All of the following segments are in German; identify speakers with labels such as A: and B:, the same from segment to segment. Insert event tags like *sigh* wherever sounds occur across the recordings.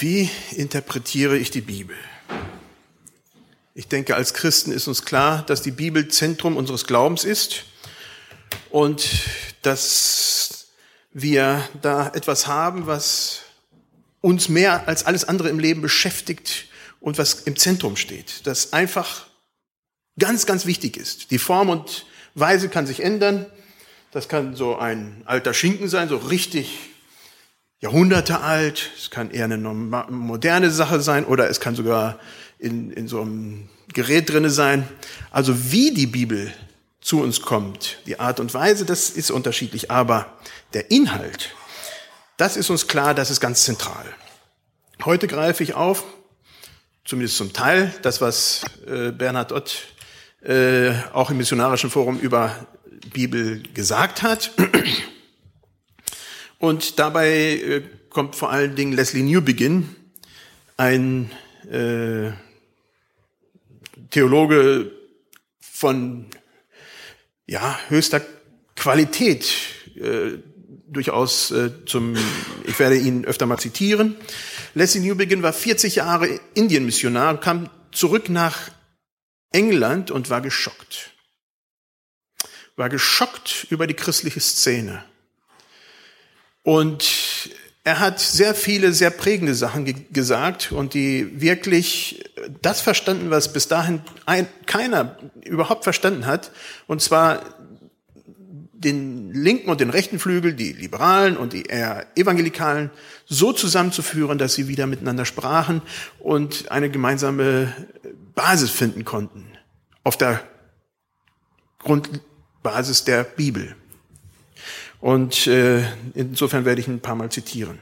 A: Wie interpretiere ich die Bibel? Ich denke, als Christen ist uns klar, dass die Bibel Zentrum unseres Glaubens ist und dass wir da etwas haben, was uns mehr als alles andere im Leben beschäftigt und was im Zentrum steht. Das einfach ganz, ganz wichtig ist. Die Form und Weise kann sich ändern. Das kann so ein alter Schinken sein, so richtig Jahrhunderte alt. Es kann eher eine moderne Sache sein oder es kann sogar in, in so einem Gerät drinne sein. Also wie die Bibel zu uns kommt, die Art und Weise, das ist unterschiedlich. Aber der Inhalt, das ist uns klar, das ist ganz zentral. Heute greife ich auf, zumindest zum Teil, das, was äh, Bernhard Ott äh, auch im Missionarischen Forum über Bibel gesagt hat. Und dabei äh, kommt vor allen Dingen Leslie Newbegin, ein äh, Theologe von ja, höchster Qualität, äh, durchaus äh, zum, ich werde ihn öfter mal zitieren. Leslie Newbegin war 40 Jahre Indienmissionar, kam zurück nach England und war geschockt. War geschockt über die christliche Szene. Und er hat sehr viele, sehr prägende Sachen ge gesagt und die wirklich das verstanden, was bis dahin ein, keiner überhaupt verstanden hat. Und zwar den linken und den rechten Flügel, die Liberalen und die eher Evangelikalen, so zusammenzuführen, dass sie wieder miteinander sprachen und eine gemeinsame Basis finden konnten. Auf der Grundbasis der Bibel. Und äh, insofern werde ich ein paar Mal zitieren.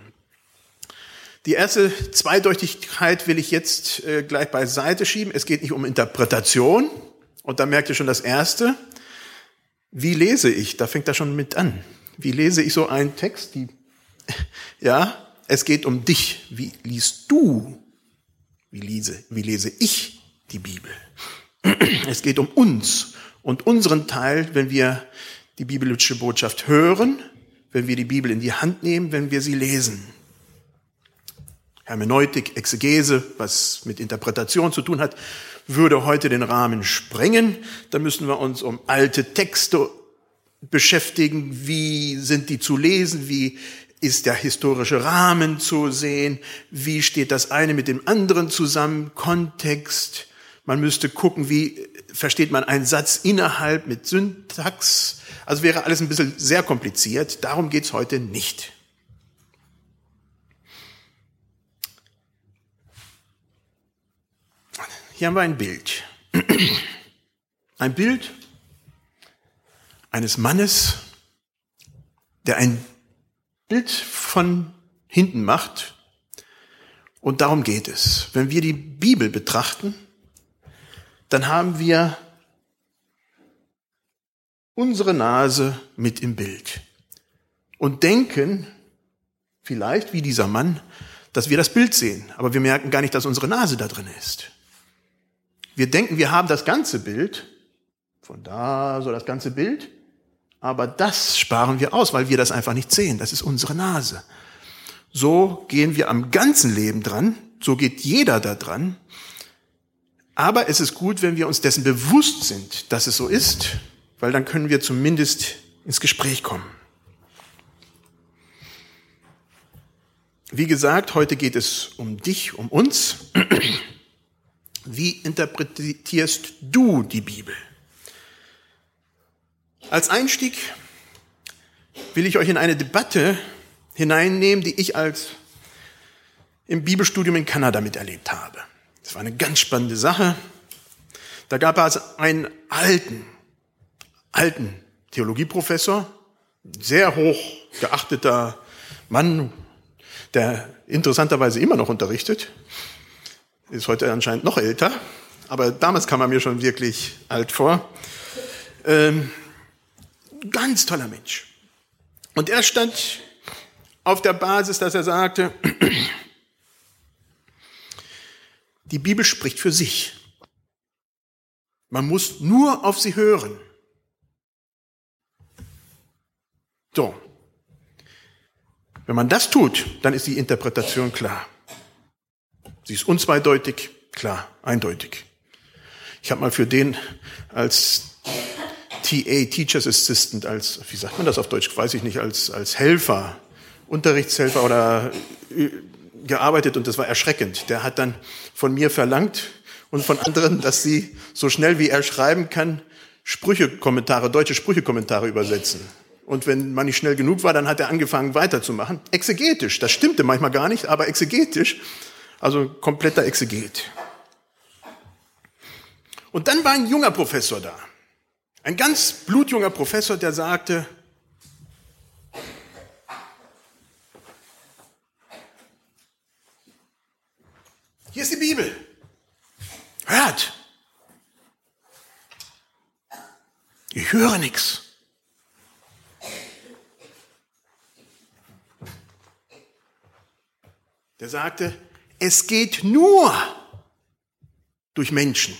A: Die erste Zweideutigkeit will ich jetzt äh, gleich beiseite schieben. Es geht nicht um Interpretation. Und da merkt ihr schon das Erste. Wie lese ich? Da fängt er schon mit an. Wie lese ich so einen Text? Die, *laughs* ja, es geht um dich. Wie liest du? Wie lese, wie lese ich die Bibel? *clears throat* Es geht um uns und unseren Teil, wenn wir die biblische Botschaft hören, wenn wir die Bibel in die Hand nehmen, wenn wir sie lesen. Hermeneutik, Exegese, was mit Interpretation zu tun hat, würde heute den Rahmen sprengen. Da müssen wir uns um alte Texte beschäftigen. Wie sind die zu lesen? Wie ist der historische Rahmen zu sehen? Wie steht das eine mit dem anderen zusammen? Kontext. Man müsste gucken, wie versteht man einen Satz innerhalb mit Syntax. Also wäre alles ein bisschen sehr kompliziert. Darum geht's heute nicht. Hier haben wir ein Bild. Ein Bild eines Mannes, der ein Bild von hinten macht. Und darum geht es. Wenn wir die Bibel betrachten, dann haben wir unsere Nase mit im Bild und denken vielleicht wie dieser Mann, dass wir das Bild sehen, aber wir merken gar nicht, dass unsere Nase da drin ist. Wir denken, wir haben das ganze Bild, von da so das ganze Bild, aber das sparen wir aus, weil wir das einfach nicht sehen. Das ist unsere Nase. So gehen wir am ganzen Leben dran, so geht jeder da dran. Aber es ist gut, wenn wir uns dessen bewusst sind, dass es so ist weil dann können wir zumindest ins Gespräch kommen. Wie gesagt, heute geht es um dich, um uns. Wie interpretierst du die Bibel? Als Einstieg will ich euch in eine Debatte hineinnehmen, die ich als im Bibelstudium in Kanada miterlebt habe. Das war eine ganz spannende Sache. Da gab es einen alten, alten Theologieprofessor, sehr hoch geachteter Mann, der interessanterweise immer noch unterrichtet, ist heute anscheinend noch älter, aber damals kam er mir schon wirklich alt vor. Ähm, ganz toller Mensch. Und er stand auf der Basis, dass er sagte, die Bibel spricht für sich. Man muss nur auf sie hören. So. Wenn man das tut, dann ist die Interpretation klar. Sie ist unzweideutig, klar, eindeutig. Ich habe mal für den als TA, Teachers Assistant, als, wie sagt man das auf Deutsch, weiß ich nicht, als, als Helfer, Unterrichtshelfer oder gearbeitet und das war erschreckend. Der hat dann von mir verlangt und von anderen, dass sie so schnell wie er schreiben kann, Sprüchekommentare, deutsche Sprüchekommentare übersetzen. Und wenn man nicht schnell genug war, dann hat er angefangen weiterzumachen. Exegetisch, das stimmte manchmal gar nicht, aber exegetisch, also kompletter Exeget. Und dann war ein junger Professor da. Ein ganz blutjunger Professor, der sagte, hier ist die Bibel. Hört. Ich höre nichts. Der sagte, es geht nur durch Menschen.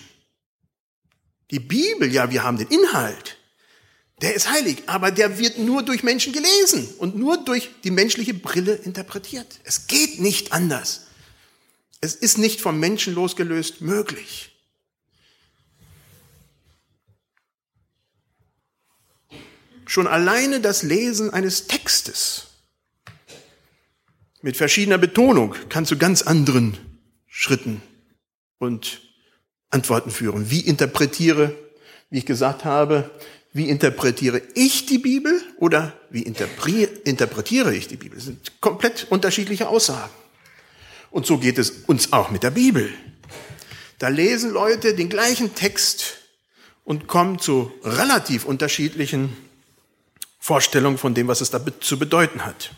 A: Die Bibel, ja, wir haben den Inhalt. Der ist heilig, aber der wird nur durch Menschen gelesen und nur durch die menschliche Brille interpretiert. Es geht nicht anders. Es ist nicht vom Menschen losgelöst möglich. Schon alleine das Lesen eines Textes mit verschiedener Betonung kann zu ganz anderen Schritten und Antworten führen. Wie interpretiere, wie ich gesagt habe, wie interpretiere ich die Bibel oder wie interpretiere ich die Bibel? Das sind komplett unterschiedliche Aussagen. Und so geht es uns auch mit der Bibel. Da lesen Leute den gleichen Text und kommen zu relativ unterschiedlichen Vorstellungen von dem, was es da zu bedeuten hat.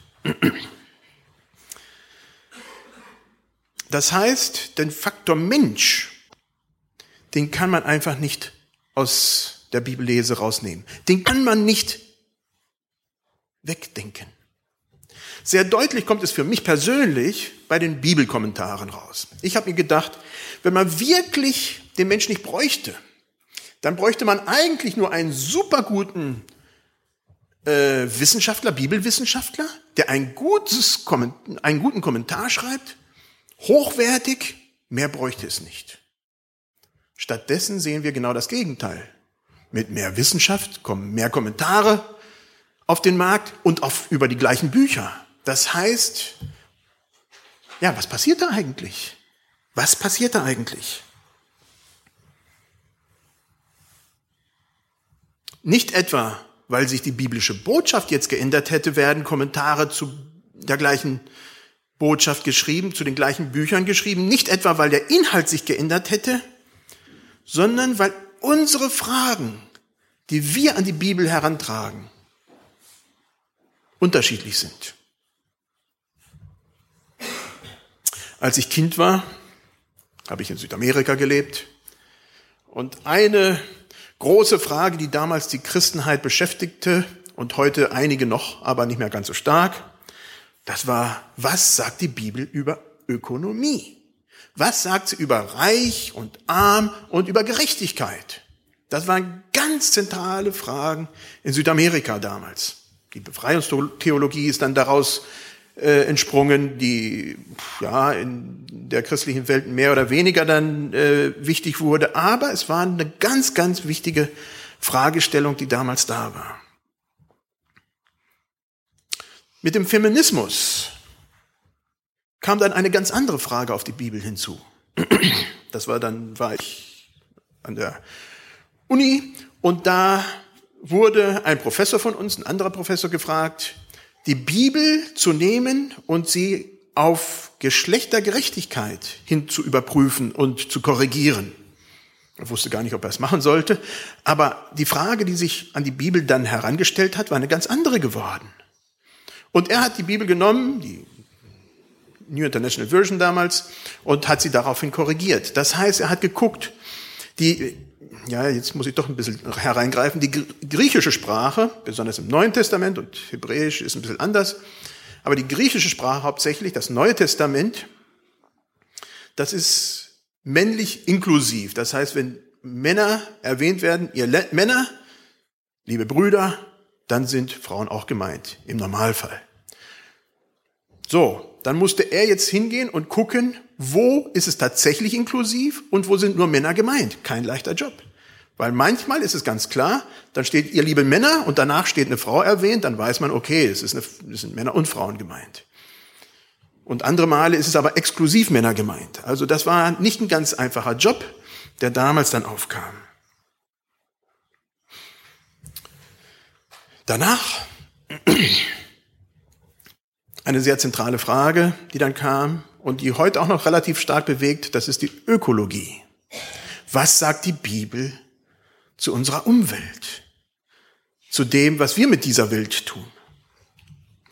A: Das heißt, den Faktor Mensch den kann man einfach nicht aus der Bibellese rausnehmen. Den kann man nicht wegdenken. Sehr deutlich kommt es für mich persönlich bei den Bibelkommentaren raus. Ich habe mir gedacht, wenn man wirklich den Menschen nicht bräuchte, dann bräuchte man eigentlich nur einen superguten äh, Wissenschaftler, Bibelwissenschaftler, der ein gutes, einen guten Kommentar schreibt, hochwertig, mehr bräuchte es nicht. Stattdessen sehen wir genau das Gegenteil. Mit mehr Wissenschaft kommen mehr Kommentare auf den Markt und auf, über die gleichen Bücher. Das heißt, ja, was passiert da eigentlich? Was passiert da eigentlich? Nicht etwa, weil sich die biblische Botschaft jetzt geändert hätte, werden Kommentare zu der gleichen Botschaft geschrieben, zu den gleichen Büchern geschrieben. Nicht etwa, weil der Inhalt sich geändert hätte, sondern weil unsere Fragen, die wir an die Bibel herantragen, unterschiedlich sind. Als ich Kind war, habe ich in Südamerika gelebt und eine große Frage, die damals die Christenheit beschäftigte und heute einige noch, aber nicht mehr ganz so stark, das war, was sagt die Bibel über Ökonomie? Was sagt sie über Reich und Arm und über Gerechtigkeit? Das waren ganz zentrale Fragen in Südamerika damals. Die Befreiungstheologie ist dann daraus äh, entsprungen, die ja in der christlichen Welt mehr oder weniger dann äh, wichtig wurde. Aber es war eine ganz, ganz wichtige Fragestellung, die damals da war. Mit dem Feminismus kam dann eine ganz andere Frage auf die Bibel hinzu. Das war dann, war ich an der Uni und da wurde ein Professor von uns, ein anderer Professor gefragt, die Bibel zu nehmen und sie auf Geschlechtergerechtigkeit hin zu überprüfen und zu korrigieren. Er wusste gar nicht, ob er es machen sollte, aber die Frage, die sich an die Bibel dann herangestellt hat, war eine ganz andere geworden. Und er hat die Bibel genommen, die New International Version damals, und hat sie daraufhin korrigiert. Das heißt, er hat geguckt, die, ja, jetzt muss ich doch ein bisschen hereingreifen, die griechische Sprache, besonders im Neuen Testament und Hebräisch ist ein bisschen anders, aber die griechische Sprache hauptsächlich, das Neue Testament, das ist männlich inklusiv. Das heißt, wenn Männer erwähnt werden, ihr Le Männer, liebe Brüder, dann sind Frauen auch gemeint, im Normalfall. So, dann musste er jetzt hingehen und gucken, wo ist es tatsächlich inklusiv und wo sind nur Männer gemeint. Kein leichter Job. Weil manchmal ist es ganz klar, dann steht ihr liebe Männer und danach steht eine Frau erwähnt, dann weiß man, okay, es, ist eine, es sind Männer und Frauen gemeint. Und andere Male ist es aber exklusiv Männer gemeint. Also das war nicht ein ganz einfacher Job, der damals dann aufkam. Danach eine sehr zentrale Frage, die dann kam und die heute auch noch relativ stark bewegt, das ist die Ökologie. Was sagt die Bibel zu unserer Umwelt? Zu dem, was wir mit dieser Welt tun?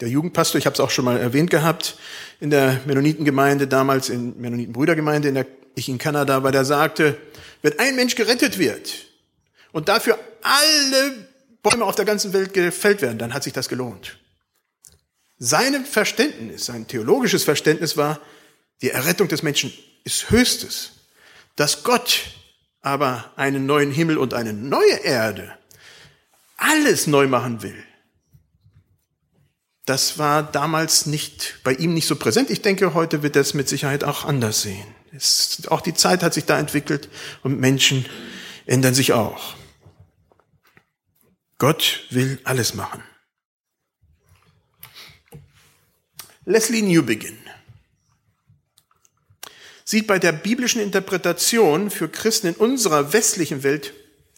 A: Der Jugendpastor, ich habe es auch schon mal erwähnt gehabt, in der Mennonitengemeinde, damals in Mennonitenbrüdergemeinde, in der ich in Kanada war, der sagte, wenn ein Mensch gerettet wird und dafür alle Bäume auf der ganzen Welt gefällt werden, dann hat sich das gelohnt. Sein Verständnis, sein theologisches Verständnis war, die Errettung des Menschen ist höchstes. Dass Gott aber einen neuen Himmel und eine neue Erde alles neu machen will, das war damals nicht, bei ihm nicht so präsent. Ich denke, heute wird das mit Sicherheit auch anders sehen. Es, auch die Zeit hat sich da entwickelt und Menschen ändern sich auch. Gott will alles machen. Leslie Newbegin sieht bei der biblischen Interpretation für Christen in unserer westlichen Welt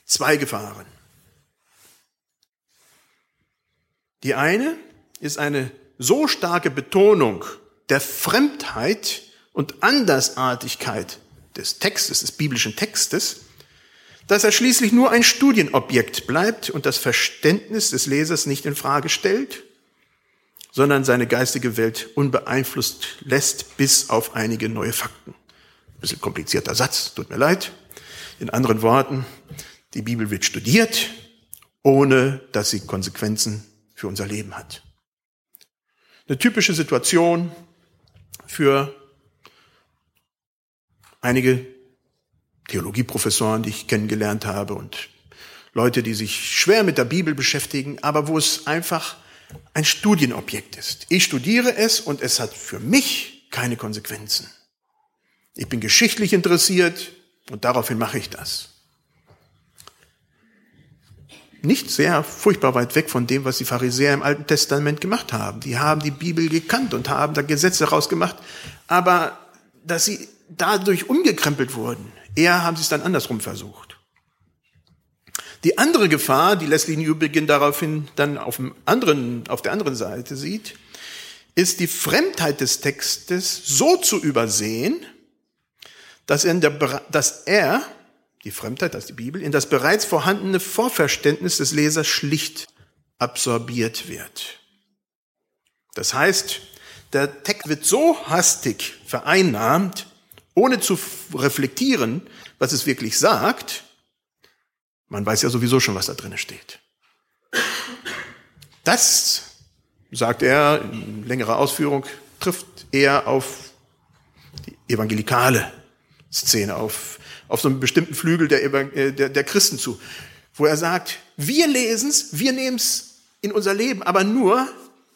A: zwei Gefahren. Die eine ist eine so starke Betonung der Fremdheit und Andersartigkeit des Textes, des biblischen Textes, dass er schließlich nur ein Studienobjekt bleibt und das Verständnis des Lesers nicht in Frage stellt sondern seine geistige Welt unbeeinflusst lässt, bis auf einige neue Fakten. Ein bisschen komplizierter Satz, tut mir leid. In anderen Worten, die Bibel wird studiert, ohne dass sie Konsequenzen für unser Leben hat. Eine typische Situation für einige Theologieprofessoren, die ich kennengelernt habe und Leute, die sich schwer mit der Bibel beschäftigen, aber wo es einfach ein Studienobjekt ist. Ich studiere es und es hat für mich keine Konsequenzen. Ich bin geschichtlich interessiert und daraufhin mache ich das. Nicht sehr furchtbar weit weg von dem, was die Pharisäer im Alten Testament gemacht haben. Die haben die Bibel gekannt und haben da Gesetze rausgemacht, aber dass sie dadurch umgekrempelt wurden, eher haben sie es dann andersrum versucht. Die andere Gefahr, die Leslie Newbegin daraufhin dann auf, dem anderen, auf der anderen Seite sieht, ist die Fremdheit des Textes so zu übersehen, dass er, der, dass er, die Fremdheit, das ist die Bibel, in das bereits vorhandene Vorverständnis des Lesers schlicht absorbiert wird. Das heißt, der Text wird so hastig vereinnahmt, ohne zu reflektieren, was es wirklich sagt, man weiß ja sowieso schon, was da drin steht. Das, sagt er in längerer Ausführung, trifft eher auf die evangelikale Szene, auf, auf so einen bestimmten Flügel der, äh, der, der Christen zu, wo er sagt, wir lesen es, wir nehmen es in unser Leben, aber nur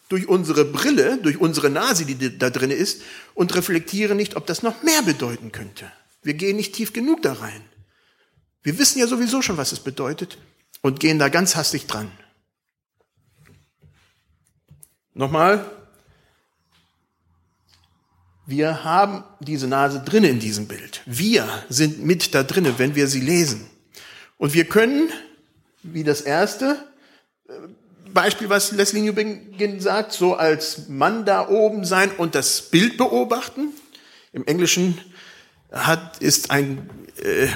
A: durch unsere Brille, durch unsere Nase, die da drin ist, und reflektieren nicht, ob das noch mehr bedeuten könnte. Wir gehen nicht tief genug da rein. Wir wissen ja sowieso schon, was es bedeutet und gehen da ganz hastig dran. Nochmal, wir haben diese Nase drinne in diesem Bild. Wir sind mit da drinne, wenn wir sie lesen. Und wir können, wie das erste äh, Beispiel, was Leslie Newbegin sagt, so als Mann da oben sein und das Bild beobachten. Im Englischen hat, ist ein äh,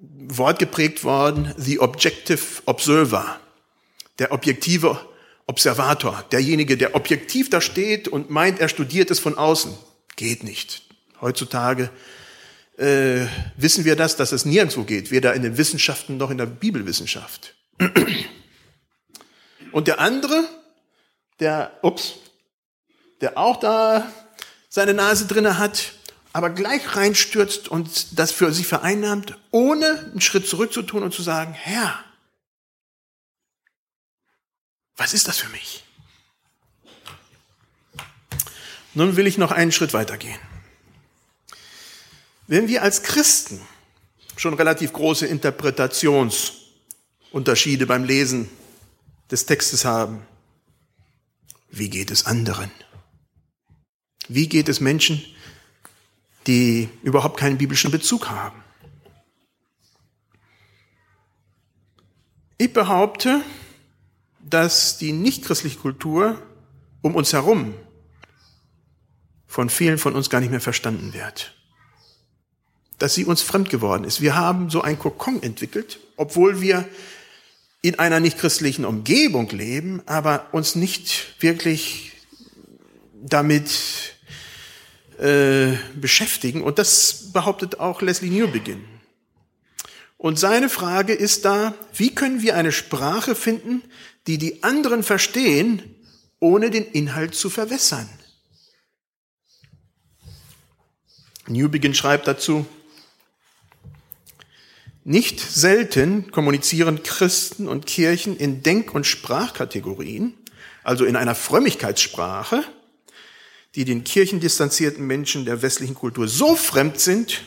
A: Wort geprägt worden, the objective observer, der objektive Observator, derjenige, der objektiv da steht und meint, er studiert es von außen. Geht nicht. Heutzutage äh, wissen wir das, dass es nirgendwo geht, weder in den Wissenschaften noch in der Bibelwissenschaft. Und der andere, der, ups, der auch da seine Nase drinne hat, aber gleich reinstürzt und das für sich vereinnahmt, ohne einen Schritt zurück zu tun und zu sagen, Herr, was ist das für mich? Nun will ich noch einen Schritt weitergehen. Wenn wir als Christen schon relativ große Interpretationsunterschiede beim Lesen des Textes haben, wie geht es anderen? Wie geht es Menschen, die überhaupt keinen biblischen Bezug haben? Ich behaupte, dass die nichtchristliche Kultur um uns herum von vielen von uns gar nicht mehr verstanden wird. Dass sie uns fremd geworden ist. Wir haben so ein Kokon entwickelt, obwohl wir in einer nichtchristlichen Umgebung leben, aber uns nicht wirklich damit äh, beschäftigen. Und das behauptet auch Leslie Newbegin. Und seine Frage ist da, wie können wir eine Sprache finden, die die anderen verstehen, ohne den Inhalt zu verwässern? Newbegin schreibt dazu, nicht selten kommunizieren Christen und Kirchen in Denk- und Sprachkategorien, also in einer Frömmigkeitssprache, die den kirchendistanzierten Menschen der westlichen Kultur so fremd sind,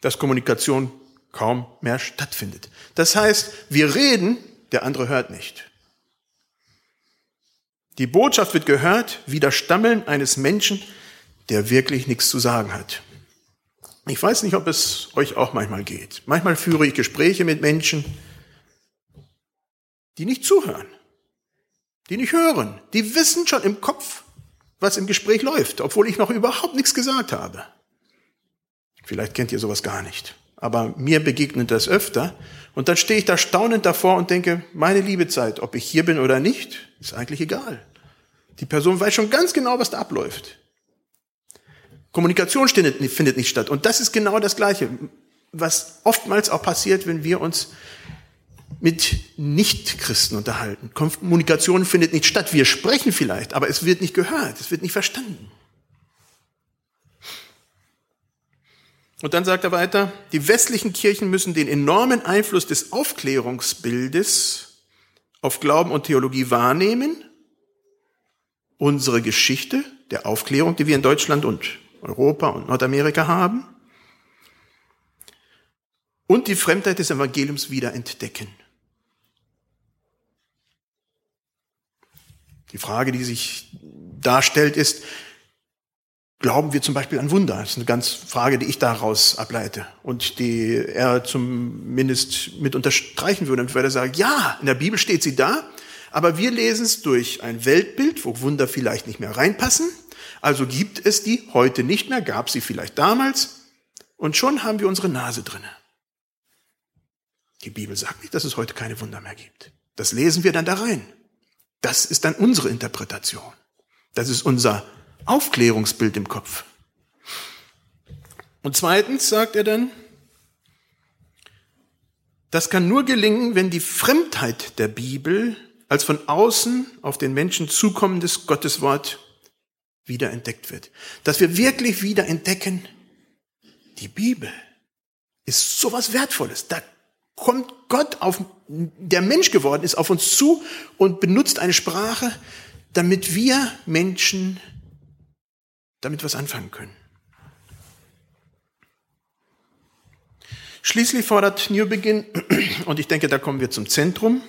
A: dass Kommunikation kaum mehr stattfindet. Das heißt, wir reden, der andere hört nicht. Die Botschaft wird gehört wie das Stammeln eines Menschen, der wirklich nichts zu sagen hat. Ich weiß nicht, ob es euch auch manchmal geht. Manchmal führe ich Gespräche mit Menschen, die nicht zuhören, die nicht hören, die wissen schon im Kopf, was im Gespräch läuft, obwohl ich noch überhaupt nichts gesagt habe. Vielleicht kennt ihr sowas gar nicht, aber mir begegnet das öfter und dann stehe ich da staunend davor und denke, meine liebe Zeit, ob ich hier bin oder nicht, ist eigentlich egal. Die Person weiß schon ganz genau, was da abläuft. Kommunikation findet nicht statt. Und das ist genau das Gleiche, was oftmals auch passiert, wenn wir uns mit Nichtchristen unterhalten. Kommunikation findet nicht statt. Wir sprechen vielleicht, aber es wird nicht gehört, es wird nicht verstanden. Und dann sagt er weiter, die westlichen Kirchen müssen den enormen Einfluss des Aufklärungsbildes auf Glauben und Theologie wahrnehmen. Unsere Geschichte der Aufklärung, die wir in Deutschland und Europa und Nordamerika haben. Und die Fremdheit des Evangeliums wieder entdecken. Die Frage, die sich darstellt, ist, glauben wir zum Beispiel an Wunder? Das ist eine ganz Frage, die ich daraus ableite und die er zumindest mit unterstreichen würde und würde sagen, ja, in der Bibel steht sie da, aber wir lesen es durch ein Weltbild, wo Wunder vielleicht nicht mehr reinpassen also gibt es die heute nicht mehr, gab sie vielleicht damals und schon haben wir unsere Nase drinne. Die Bibel sagt nicht, dass es heute keine Wunder mehr gibt. Das lesen wir dann da rein. Das ist dann unsere Interpretation. Das ist unser Aufklärungsbild im Kopf. Und zweitens sagt er dann, das kann nur gelingen, wenn die Fremdheit der Bibel als von außen auf den Menschen zukommendes Gotteswort wieder entdeckt wird. Dass wir wirklich wieder entdecken, die Bibel ist sowas Wertvolles. Da kommt Gott auf, der Mensch geworden ist, auf uns zu und benutzt eine Sprache, damit wir Menschen damit was anfangen können. Schließlich fordert Newbegin, *clears throat* und ich denke, da kommen wir zum Zentrum,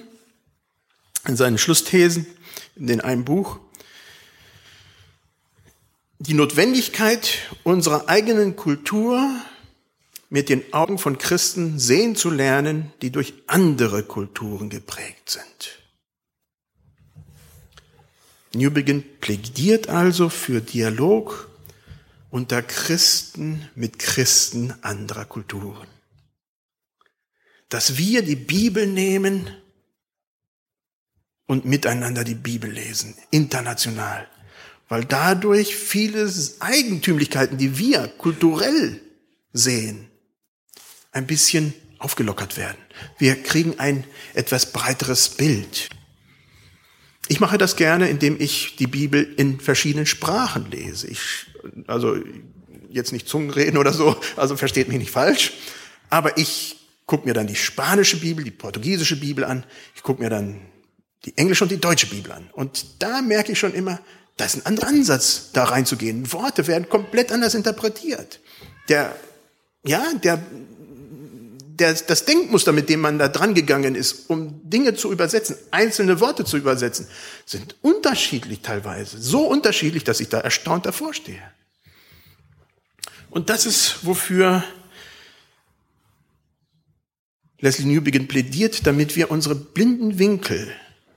A: in seinen Schlussthesen, in den einen Buch, die Notwendigkeit unserer eigenen Kultur mit den Augen von Christen sehen zu lernen, die durch andere Kulturen geprägt sind. Newbegin plädiert also für Dialog unter Christen mit Christen anderer Kulturen. Dass wir die Bibel nehmen und miteinander die Bibel lesen, international weil dadurch viele Eigentümlichkeiten, die wir kulturell sehen, ein bisschen aufgelockert werden. Wir kriegen ein etwas breiteres Bild. Ich mache das gerne, indem ich die Bibel in verschiedenen Sprachen lese. Ich, also jetzt nicht Zungenreden oder so, also versteht mich nicht falsch, aber ich gucke mir dann die spanische Bibel, die portugiesische Bibel an, ich gucke mir dann die englische und die deutsche Bibel an. Und da merke ich schon immer, da ist ein anderer Ansatz, da reinzugehen. Worte werden komplett anders interpretiert. Der ja, der, der, das Denkmuster, mit dem man da dran gegangen ist, um Dinge zu übersetzen, einzelne Worte zu übersetzen, sind unterschiedlich teilweise. So unterschiedlich, dass ich da erstaunt davor stehe. Und das ist, wofür Leslie Newbegin plädiert, damit wir unsere blinden Winkel,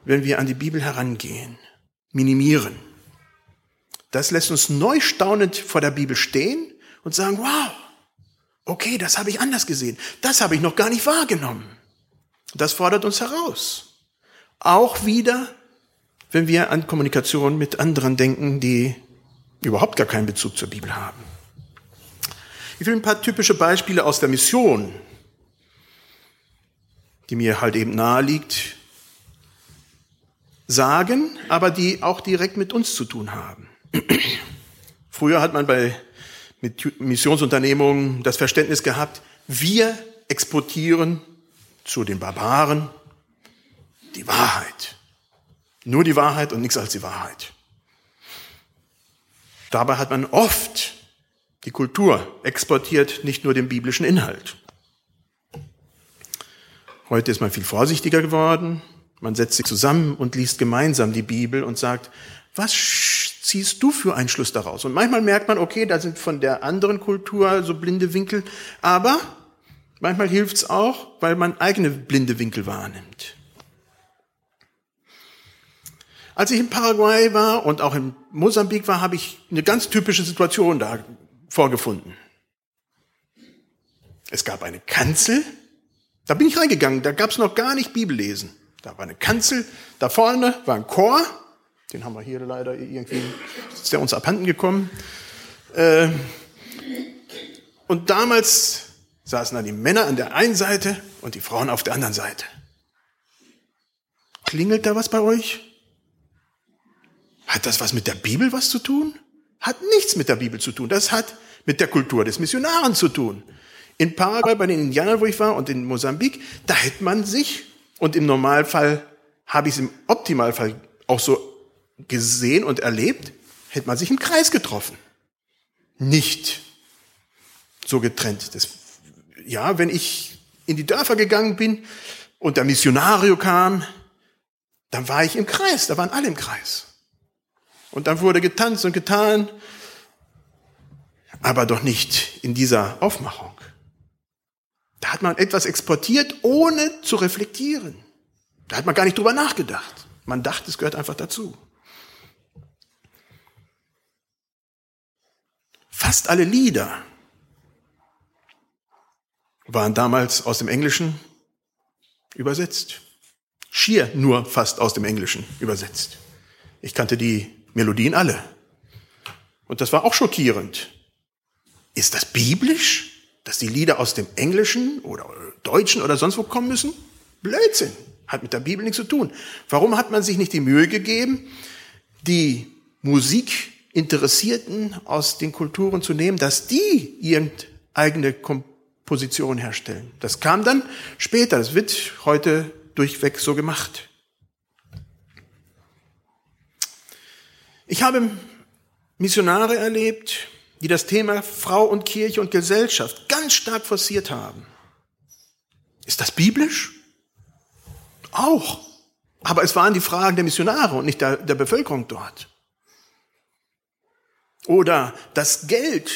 A: wenn wir an die Bibel herangehen, minimieren. Das lässt uns neu staunend vor der Bibel stehen und sagen, wow, okay, das habe ich anders gesehen. Das habe ich noch gar nicht wahrgenommen. Das fordert uns heraus. Auch wieder, wenn wir an Kommunikation mit anderen denken, die überhaupt gar keinen Bezug zur Bibel haben. Ich will ein paar typische Beispiele aus der Mission, die mir halt eben nahe liegt, sagen, aber die auch direkt mit uns zu tun haben. *clears throat* Früher hat man bei mit Missionsunternehmungen das Verständnis gehabt, wir exportieren zu den Barbaren die Wahrheit. Nur die Wahrheit und nichts als die Wahrheit. Dabei hat man oft die Kultur exportiert, nicht nur den biblischen Inhalt. Heute ist man viel vorsichtiger geworden. Man setzt sich zusammen und liest gemeinsam die Bibel und sagt, was ziehst du für einen Schluss daraus? Und manchmal merkt man, okay, da sind von der anderen Kultur so blinde Winkel, aber manchmal hilft es auch, weil man eigene blinde Winkel wahrnimmt. Als ich in Paraguay war und auch in Mosambik war, habe ich eine ganz typische Situation da vorgefunden. Es gab eine Kanzel, da bin ich reingegangen, da gab es noch gar nicht Bibellesen. Da war eine Kanzel, da vorne war ein Chor, den haben wir hier leider irgendwie, ist der uns abhanden gekommen. Äh, und damals saßen dann die Männer an der einen Seite und die Frauen auf der anderen Seite. Klingelt da was bei euch? Hat das was mit der Bibel was zu tun? Hat nichts mit der Bibel zu tun. Das hat mit der Kultur des Missionaren zu tun. In Paraguay, bei den Indianern, wo ich war, und in Mosambik, da hätte man sich, und im Normalfall habe ich es im Optimalfall auch so gesehen und erlebt, hätte man sich im Kreis getroffen. Nicht so getrennt. Das, ja, wenn ich in die Dörfer gegangen bin und der Missionario kam, dann war ich im Kreis, da waren alle im Kreis. Und dann wurde getanzt und getan, aber doch nicht in dieser Aufmachung. Da hat man etwas exportiert, ohne zu reflektieren. Da hat man gar nicht drüber nachgedacht. Man dachte, es gehört einfach dazu. Fast alle Lieder waren damals aus dem Englischen übersetzt. Schier nur fast aus dem Englischen übersetzt. Ich kannte die Melodien alle. Und das war auch schockierend. Ist das biblisch, dass die Lieder aus dem Englischen oder Deutschen oder sonst wo kommen müssen? Blödsinn. Hat mit der Bibel nichts zu tun. Warum hat man sich nicht die Mühe gegeben, die Musik Interessierten aus den Kulturen zu nehmen, dass die irgendeine Komposition herstellen. Das kam dann später. Das wird heute durchweg so gemacht. Ich habe Missionare erlebt, die das Thema Frau und Kirche und Gesellschaft ganz stark forciert haben. Ist das biblisch? Auch. Aber es waren die Fragen der Missionare und nicht der, der Bevölkerung dort. Oder das Geld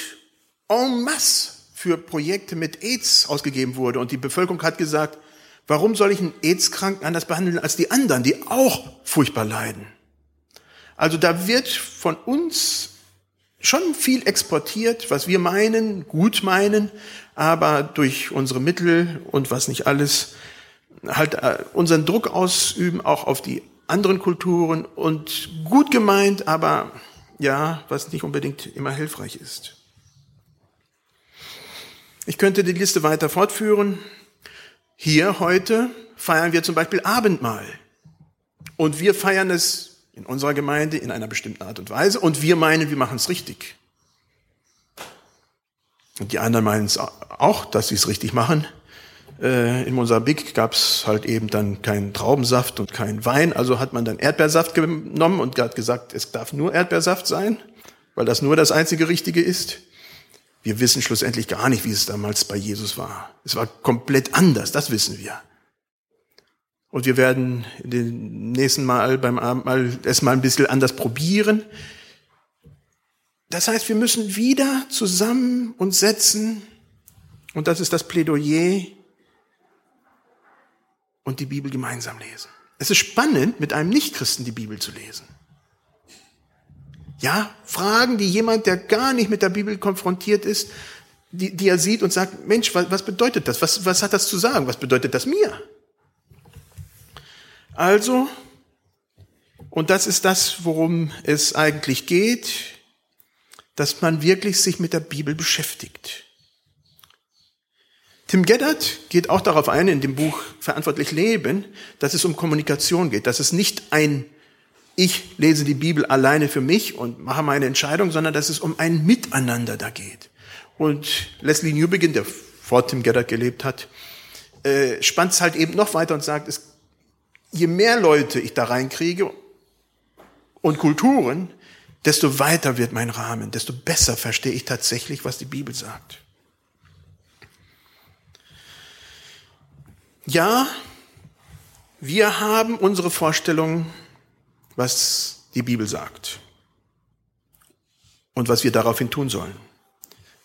A: en masse für Projekte mit AIDS ausgegeben wurde und die Bevölkerung hat gesagt, warum soll ich einen AIDS-Kranken anders behandeln als die anderen, die auch furchtbar leiden? Also da wird von uns schon viel exportiert, was wir meinen, gut meinen, aber durch unsere Mittel und was nicht alles halt äh, unseren Druck ausüben, auch auf die anderen Kulturen und gut gemeint, aber ja, was nicht unbedingt immer hilfreich ist. Ich könnte die Liste weiter fortführen. Hier heute feiern wir zum Beispiel Abendmahl. Und wir feiern es in unserer Gemeinde in einer bestimmten Art und Weise. Und wir meinen, wir machen es richtig. Und die anderen meinen es auch, dass sie es richtig machen. Äh, in Mosambik gab es halt eben dann keinen Traubensaft und keinen Wein, also hat man dann Erdbeersaft genommen und hat gesagt, es darf nur Erdbeersaft sein, weil das nur das einzige Richtige ist. Wir wissen schlussendlich gar nicht, wie es damals bei Jesus war. Es war komplett anders, das wissen wir. Und wir werden den nächsten Mal beim Abendmahl erstmal ein bisschen anders probieren. Das heißt, wir müssen wieder zusammen uns setzen, und das ist das Plädoyer, und die Bibel gemeinsam lesen. Es ist spannend, mit einem Nichtchristen die Bibel zu lesen. Ja, Fragen, die jemand, der gar nicht mit der Bibel konfrontiert ist, die, die er sieht und sagt, Mensch, was, bedeutet das? Was, was hat das zu sagen? Was bedeutet das mir? Also, und das ist das, worum es eigentlich geht, dass man wirklich sich mit der Bibel beschäftigt. Tim Geddard geht auch darauf ein in dem Buch Verantwortlich Leben, dass es um Kommunikation geht, dass es nicht ein ich lese die Bibel alleine für mich und mache meine Entscheidung, sondern dass es um ein Miteinander da geht. Und Leslie Newbegin, der vor Tim Geddard gelebt hat, äh, spannt es halt eben noch weiter und sagt, es, je mehr Leute ich da reinkriege und Kulturen, desto weiter wird mein Rahmen, desto besser verstehe ich tatsächlich, was die Bibel sagt. Ja, wir haben unsere Vorstellungen, was die Bibel sagt und was wir daraufhin tun sollen.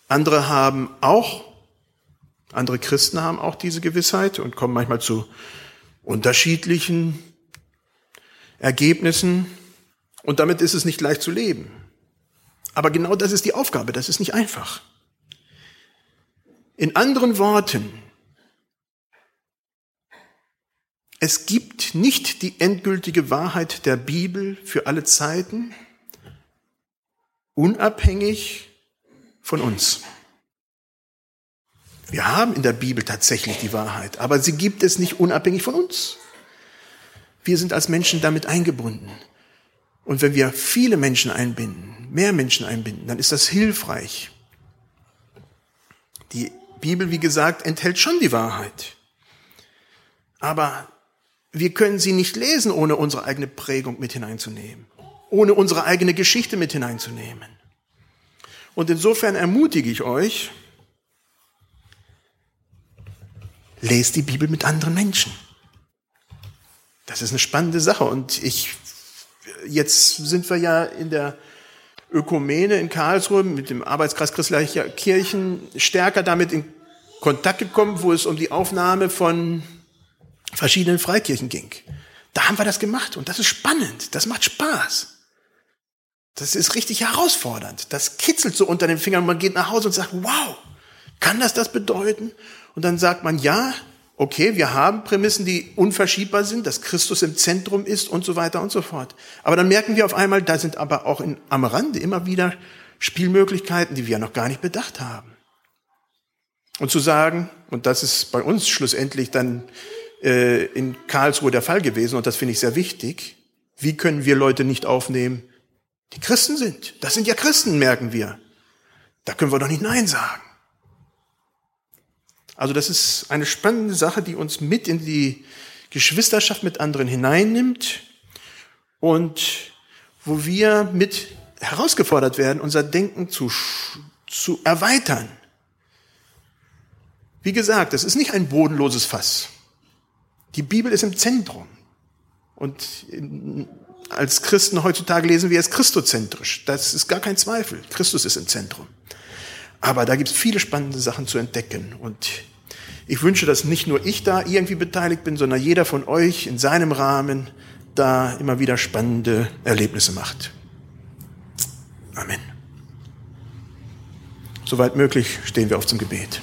A: Andere haben auch, andere Christen haben auch diese Gewissheit und kommen manchmal zu unterschiedlichen Ergebnissen und damit ist es nicht leicht zu leben. Aber genau das ist die Aufgabe, das ist nicht einfach. In anderen Worten, Es gibt nicht die endgültige Wahrheit der Bibel für alle Zeiten, unabhängig von uns. Wir haben in der Bibel tatsächlich die Wahrheit, aber sie gibt es nicht unabhängig von uns. Wir sind als Menschen damit eingebunden. Und wenn wir viele Menschen einbinden, mehr Menschen einbinden, dann ist das hilfreich. Die Bibel, wie gesagt, enthält schon die Wahrheit. Aber wir können sie nicht lesen, ohne unsere eigene Prägung mit hineinzunehmen, ohne unsere eigene Geschichte mit hineinzunehmen. Und insofern ermutige ich euch, lest die Bibel mit anderen Menschen. Das ist eine spannende Sache. Und ich, jetzt sind wir ja in der Ökumene in Karlsruhe mit dem Arbeitskreis christlicher Kirchen stärker damit in Kontakt gekommen, wo es um die Aufnahme von verschiedenen Freikirchen ging. Da haben wir das gemacht und das ist spannend, das macht Spaß. Das ist richtig herausfordernd. Das kitzelt so unter den Fingern man geht nach Hause und sagt, wow, kann das das bedeuten? Und dann sagt man, ja, okay, wir haben Prämissen, die unverschiebbar sind, dass Christus im Zentrum ist und so weiter und so fort. Aber dann merken wir auf einmal, da sind aber auch in, am Rande immer wieder Spielmöglichkeiten, die wir noch gar nicht bedacht haben. Und zu sagen, und das ist bei uns schlussendlich dann äh, in Karlsruhe der Fall gewesen und das finde ich sehr wichtig. Wie können wir Leute nicht aufnehmen, die Christen sind? Das sind ja Christen, merken wir. Da können wir doch nicht Nein sagen. Also das ist eine spannende Sache, die uns mit in die Geschwisterschaft mit anderen hineinnimmt und wo wir mit herausgefordert werden, unser Denken zu, zu erweitern. Wie gesagt, es ist nicht ein bodenloses Fass. Die Bibel ist im Zentrum. Und als Christen heutzutage lesen wir es christozentrisch. Das ist gar kein Zweifel. Christus ist im Zentrum. Aber da gibt es viele spannende Sachen zu entdecken. Und ich wünsche, dass nicht nur ich da irgendwie beteiligt bin, sondern jeder von euch in seinem Rahmen da immer wieder spannende Erlebnisse macht. Amen. Soweit möglich stehen wir auf zum Gebet.